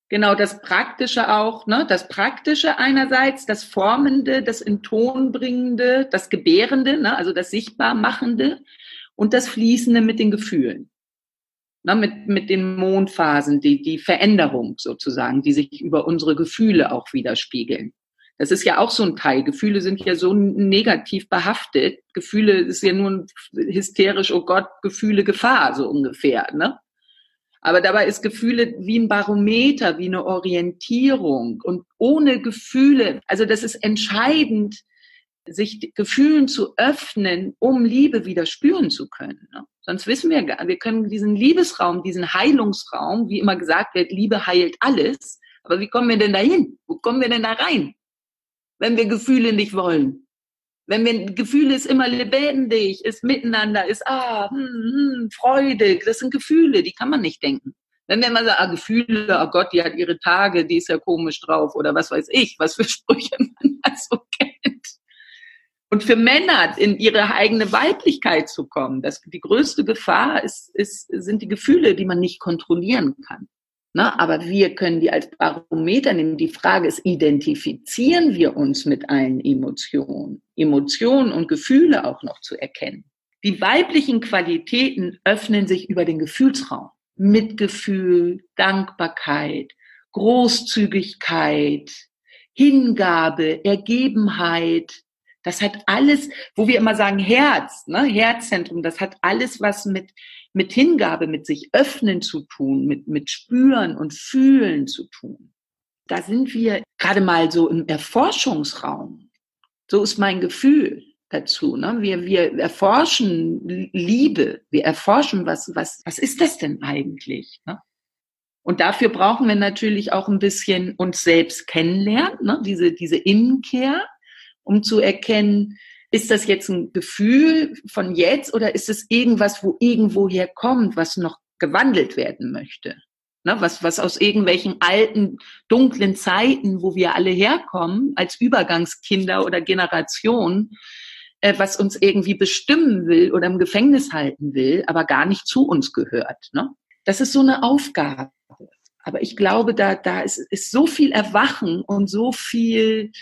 Genau, das Praktische auch, ne? Das Praktische einerseits, das Formende, das in Ton bringende, das Gebärende, ne? also das Sichtbarmachende und das Fließende mit den Gefühlen. Ne? Mit, mit den Mondphasen, die, die Veränderung sozusagen, die sich über unsere Gefühle auch widerspiegeln. Das ist ja auch so ein Teil. Gefühle sind ja so negativ behaftet. Gefühle ist ja nur hysterisch, oh Gott, Gefühle Gefahr, so ungefähr, ne? Aber dabei ist Gefühle wie ein Barometer, wie eine Orientierung. Und ohne Gefühle, also das ist entscheidend, sich Gefühlen zu öffnen, um Liebe wieder spüren zu können. Ne? Sonst wissen wir gar, wir können diesen Liebesraum, diesen Heilungsraum, wie immer gesagt wird, Liebe heilt alles. Aber wie kommen wir denn dahin? Wo kommen wir denn da rein? wenn wir Gefühle nicht wollen. Wenn wir Gefühle ist immer lebendig, ist miteinander, ist ah, hm, hm, Freude, das sind Gefühle, die kann man nicht denken. Wenn wir immer sagen, ah, Gefühle, oh Gott, die hat ihre Tage, die ist ja komisch drauf oder was weiß ich, was für Sprüche [laughs] man da so kennt. Und für Männer in ihre eigene Weiblichkeit zu kommen, das, die größte Gefahr ist, ist, sind die Gefühle, die man nicht kontrollieren kann. Ne? Aber wir können die als Barometer nehmen. Die Frage ist, identifizieren wir uns mit allen Emotionen? Emotionen und Gefühle auch noch zu erkennen. Die weiblichen Qualitäten öffnen sich über den Gefühlsraum. Mitgefühl, Dankbarkeit, Großzügigkeit, Hingabe, Ergebenheit. Das hat alles, wo wir immer sagen Herz, ne, Herzzentrum, das hat alles was mit mit Hingabe, mit sich öffnen zu tun, mit, mit spüren und fühlen zu tun. Da sind wir gerade mal so im Erforschungsraum. So ist mein Gefühl dazu. Ne? Wir, wir erforschen Liebe, wir erforschen, was, was, was ist das denn eigentlich? Ne? Und dafür brauchen wir natürlich auch ein bisschen uns selbst kennenlernen, ne? diese, diese Innenkehr, um zu erkennen, ist das jetzt ein Gefühl von jetzt oder ist es irgendwas, wo irgendwo herkommt, was noch gewandelt werden möchte? Ne, was, was aus irgendwelchen alten, dunklen Zeiten, wo wir alle herkommen, als Übergangskinder oder Generation, äh, was uns irgendwie bestimmen will oder im Gefängnis halten will, aber gar nicht zu uns gehört. Ne? Das ist so eine Aufgabe. Aber ich glaube, da, da ist, ist so viel Erwachen und so viel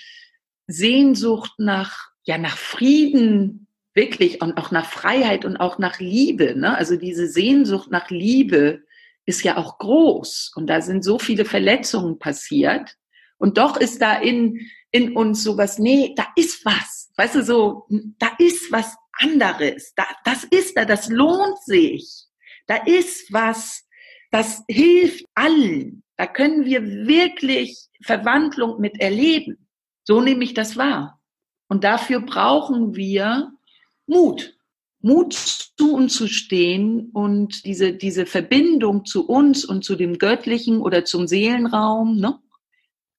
Sehnsucht nach ja nach Frieden wirklich und auch nach Freiheit und auch nach Liebe. Ne? Also diese Sehnsucht nach Liebe ist ja auch groß und da sind so viele Verletzungen passiert und doch ist da in in uns sowas, nee, da ist was, weißt du, so, da ist was anderes, da, das ist da, das lohnt sich, da ist was, das hilft allen, Da können wir wirklich Verwandlung mit erleben. So nehme ich das wahr. Und dafür brauchen wir Mut. Mut zu uns zu stehen und diese, diese Verbindung zu uns und zu dem Göttlichen oder zum Seelenraum, ne,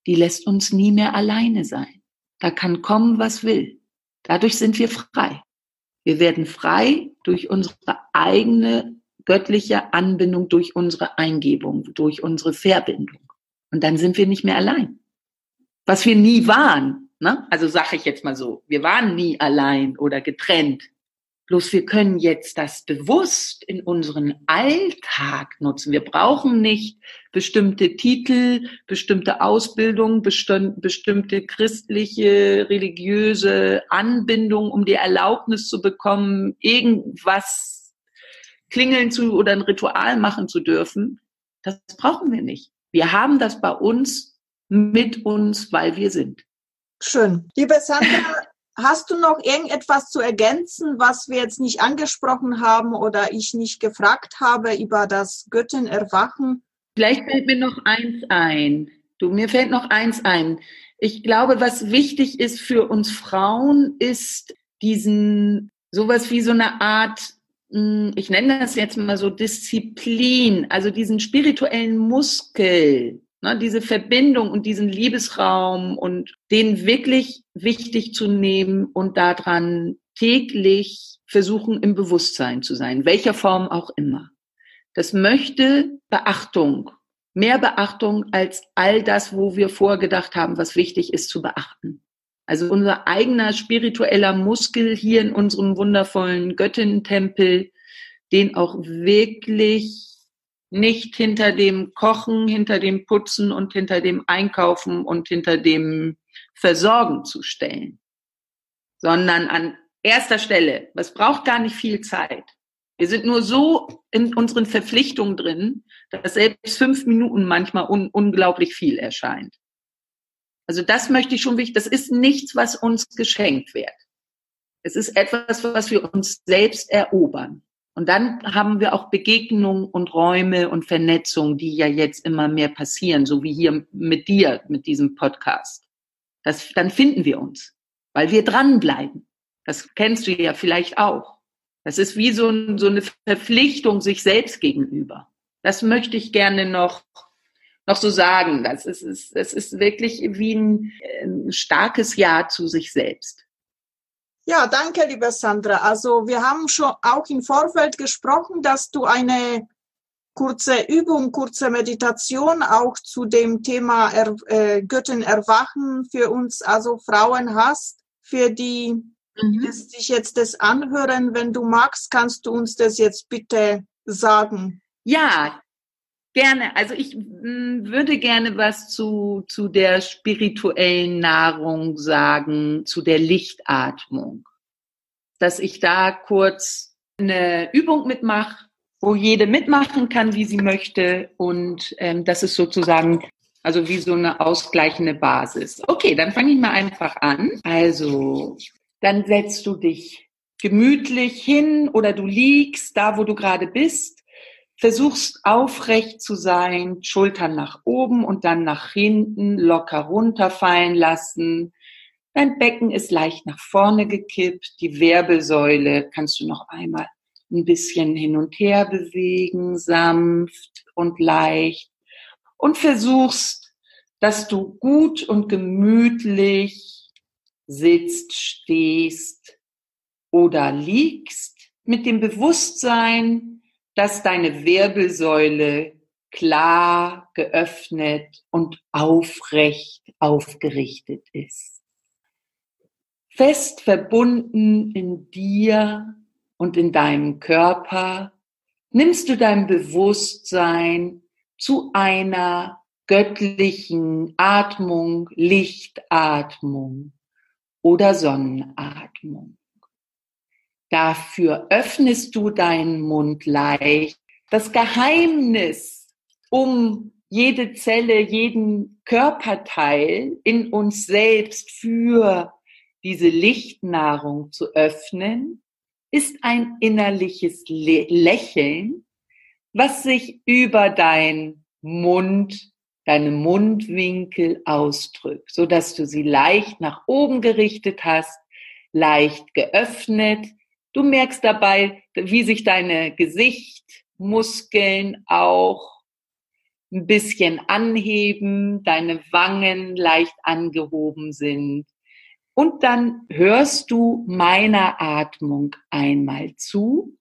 die lässt uns nie mehr alleine sein. Da kann kommen, was will. Dadurch sind wir frei. Wir werden frei durch unsere eigene göttliche Anbindung, durch unsere Eingebung, durch unsere Verbindung. Und dann sind wir nicht mehr allein. Was wir nie waren. Ne? Also sage ich jetzt mal so, wir waren nie allein oder getrennt. Bloß wir können jetzt das bewusst in unseren Alltag nutzen. Wir brauchen nicht bestimmte Titel, bestimmte Ausbildung, bestimmte christliche, religiöse Anbindung, um die Erlaubnis zu bekommen, irgendwas klingeln zu oder ein Ritual machen zu dürfen. Das brauchen wir nicht. Wir haben das bei uns mit uns, weil wir sind. Schön. Liebe Sandra, [laughs] Hast du noch irgendetwas zu ergänzen, was wir jetzt nicht angesprochen haben oder ich nicht gefragt habe über das Göttenerwachen? Vielleicht fällt mir noch eins ein. Du, mir fällt noch eins ein. Ich glaube, was wichtig ist für uns Frauen, ist diesen, sowas wie so eine Art, hm, ich nenne das jetzt mal so Disziplin, also diesen spirituellen Muskel, Ne, diese Verbindung und diesen Liebesraum und den wirklich wichtig zu nehmen und daran täglich versuchen, im Bewusstsein zu sein, welcher Form auch immer. Das möchte Beachtung, mehr Beachtung als all das, wo wir vorgedacht haben, was wichtig ist zu beachten. Also unser eigener spiritueller Muskel hier in unserem wundervollen Göttinnen-Tempel, den auch wirklich nicht hinter dem Kochen, hinter dem Putzen und hinter dem Einkaufen und hinter dem Versorgen zu stellen, sondern an erster Stelle. Es braucht gar nicht viel Zeit. Wir sind nur so in unseren Verpflichtungen drin, dass selbst fünf Minuten manchmal un unglaublich viel erscheint. Also das möchte ich schon wichtig. Das ist nichts, was uns geschenkt wird. Es ist etwas, was wir uns selbst erobern. Und dann haben wir auch Begegnungen und Räume und Vernetzung, die ja jetzt immer mehr passieren, so wie hier mit dir, mit diesem Podcast. Das, dann finden wir uns, weil wir dranbleiben. Das kennst du ja vielleicht auch. Das ist wie so, ein, so eine Verpflichtung sich selbst gegenüber. Das möchte ich gerne noch, noch so sagen. Das ist, das ist wirklich wie ein, ein starkes Ja zu sich selbst. Ja, danke, liebe Sandra. Also wir haben schon auch im Vorfeld gesprochen, dass du eine kurze Übung, kurze Meditation auch zu dem Thema er, äh, Götten erwachen für uns, also Frauen hast, für die, mhm. die sich jetzt das anhören. Wenn du magst, kannst du uns das jetzt bitte sagen. Ja, gerne. Also ich mm, würde gerne was zu, zu der spirituellen Nahrung sagen, zu der Lichtatmung. Dass ich da kurz eine Übung mitmache, wo jede mitmachen kann, wie sie möchte. Und ähm, das ist sozusagen also wie so eine ausgleichende Basis. Okay, dann fange ich mal einfach an. Also, dann setzt du dich gemütlich hin oder du liegst da, wo du gerade bist Versuchst aufrecht zu sein, Schultern nach oben und dann nach hinten, locker runterfallen lassen. Dein Becken ist leicht nach vorne gekippt. Die Wirbelsäule kannst du noch einmal ein bisschen hin und her bewegen, sanft und leicht. Und versuchst, dass du gut und gemütlich sitzt, stehst oder liegst mit dem Bewusstsein, dass deine Wirbelsäule klar, geöffnet und aufrecht aufgerichtet ist. Fest verbunden in dir und in deinem Körper nimmst du dein Bewusstsein zu einer göttlichen Atmung, Lichtatmung oder Sonnenatmung. Dafür öffnest du deinen Mund leicht. Das Geheimnis um jede Zelle, jeden Körperteil in uns selbst für diese Lichtnahrung zu öffnen, ist ein innerliches Lächeln, was sich über dein Mund deine Mundwinkel ausdrückt, so dass du sie leicht nach oben gerichtet hast, leicht geöffnet. Du merkst dabei, wie sich deine Gesichtmuskeln auch ein bisschen anheben, deine Wangen leicht angehoben sind. Und dann hörst du meiner Atmung einmal zu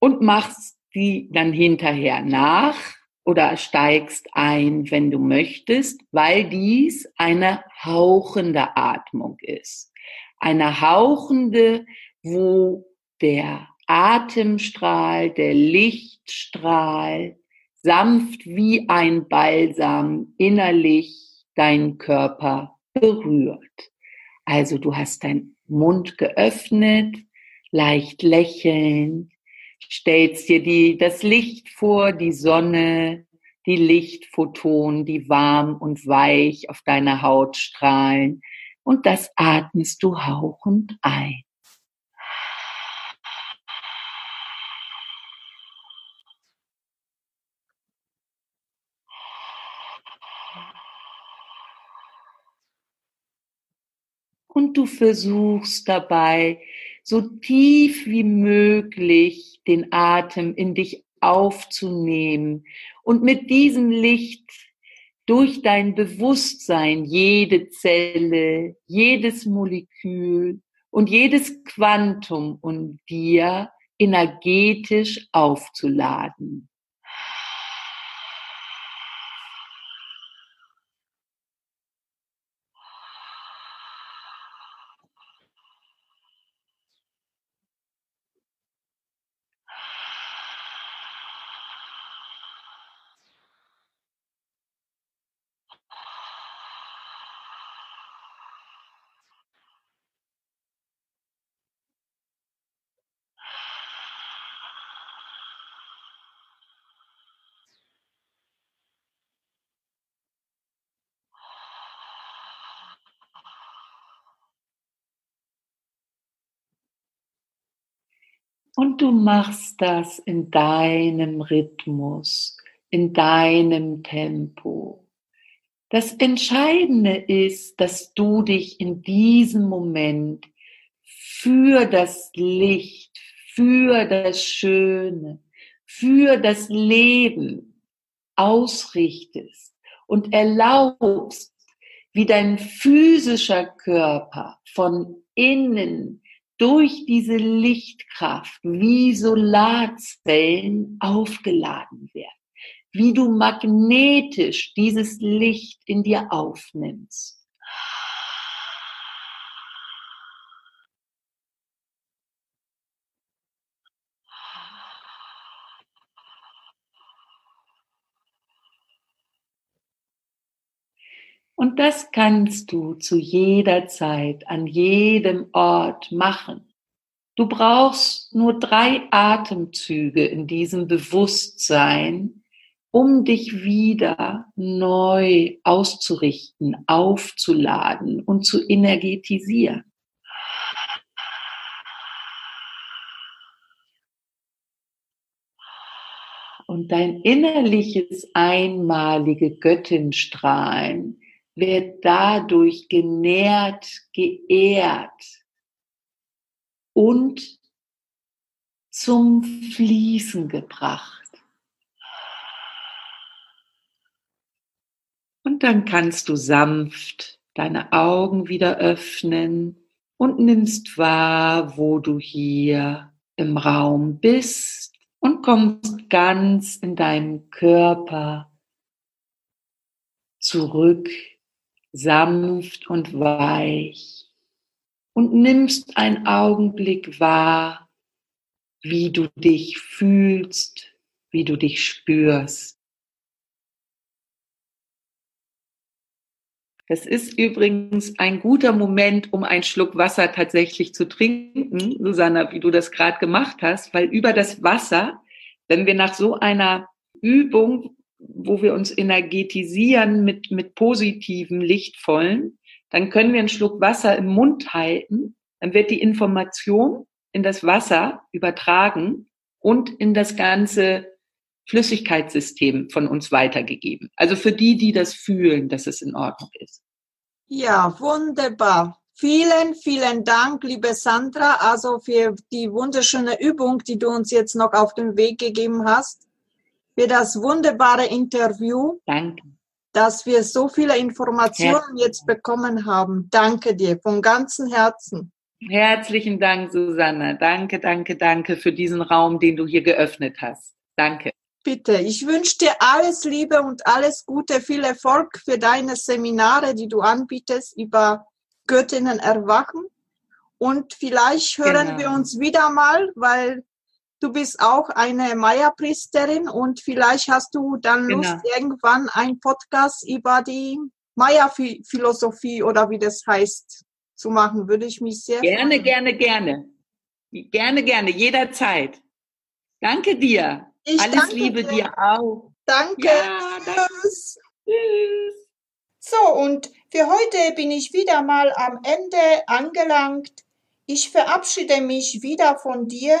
und machst die dann hinterher nach oder steigst ein, wenn du möchtest, weil dies eine hauchende Atmung ist. Eine hauchende, wo der Atemstrahl, der Lichtstrahl sanft wie ein Balsam innerlich deinen Körper berührt. Also du hast deinen Mund geöffnet, leicht lächelnd, stellst dir die, das Licht vor, die Sonne, die Lichtphotonen, die warm und weich auf deine Haut strahlen und das atmest du hauchend ein. Und du versuchst dabei so tief wie möglich den Atem in dich aufzunehmen und mit diesem Licht durch dein Bewusstsein jede Zelle, jedes Molekül und jedes Quantum und dir energetisch aufzuladen. Und du machst das in deinem Rhythmus, in deinem Tempo. Das Entscheidende ist, dass du dich in diesem Moment für das Licht, für das Schöne, für das Leben ausrichtest und erlaubst, wie dein physischer Körper von innen durch diese Lichtkraft wie Solarzellen aufgeladen werden, wie du magnetisch dieses Licht in dir aufnimmst. Und das kannst du zu jeder Zeit, an jedem Ort machen. Du brauchst nur drei Atemzüge in diesem Bewusstsein, um dich wieder neu auszurichten, aufzuladen und zu energetisieren. Und dein innerliches einmalige Göttinstrahlen wird dadurch genährt, geehrt und zum Fließen gebracht. Und dann kannst du sanft deine Augen wieder öffnen und nimmst wahr, wo du hier im Raum bist und kommst ganz in deinem Körper zurück sanft und weich und nimmst einen Augenblick wahr, wie du dich fühlst, wie du dich spürst. Das ist übrigens ein guter Moment, um einen Schluck Wasser tatsächlich zu trinken, Susanna, wie du das gerade gemacht hast, weil über das Wasser, wenn wir nach so einer Übung wo wir uns energetisieren mit, mit positiven, lichtvollen, dann können wir einen Schluck Wasser im Mund halten, dann wird die Information in das Wasser übertragen und in das ganze Flüssigkeitssystem von uns weitergegeben. Also für die, die das fühlen, dass es in Ordnung ist. Ja, wunderbar. Vielen, vielen Dank, liebe Sandra, also für die wunderschöne Übung, die du uns jetzt noch auf den Weg gegeben hast, für das wunderbare Interview. Danke. Dass wir so viele Informationen ja. jetzt bekommen haben. Danke dir von ganzem Herzen. Herzlichen Dank, Susanne. Danke, danke, danke für diesen Raum, den du hier geöffnet hast. Danke. Bitte, ich wünsche dir alles Liebe und alles Gute, viel Erfolg für deine Seminare, die du anbietest über Göttinnen erwachen. Und vielleicht hören genau. wir uns wieder mal, weil du bist auch eine Maya-Priesterin und vielleicht hast du dann genau. Lust, irgendwann einen Podcast über die Maya-Philosophie oder wie das heißt zu machen. Würde ich mich sehr Gerne, freuen. gerne, gerne. Gerne, gerne, jederzeit. Danke dir. Ich Alles Liebe dir. dir. auch. Danke. Ja, Tschüss. Tschüss. So, und für heute bin ich wieder mal am Ende angelangt. Ich verabschiede mich wieder von dir.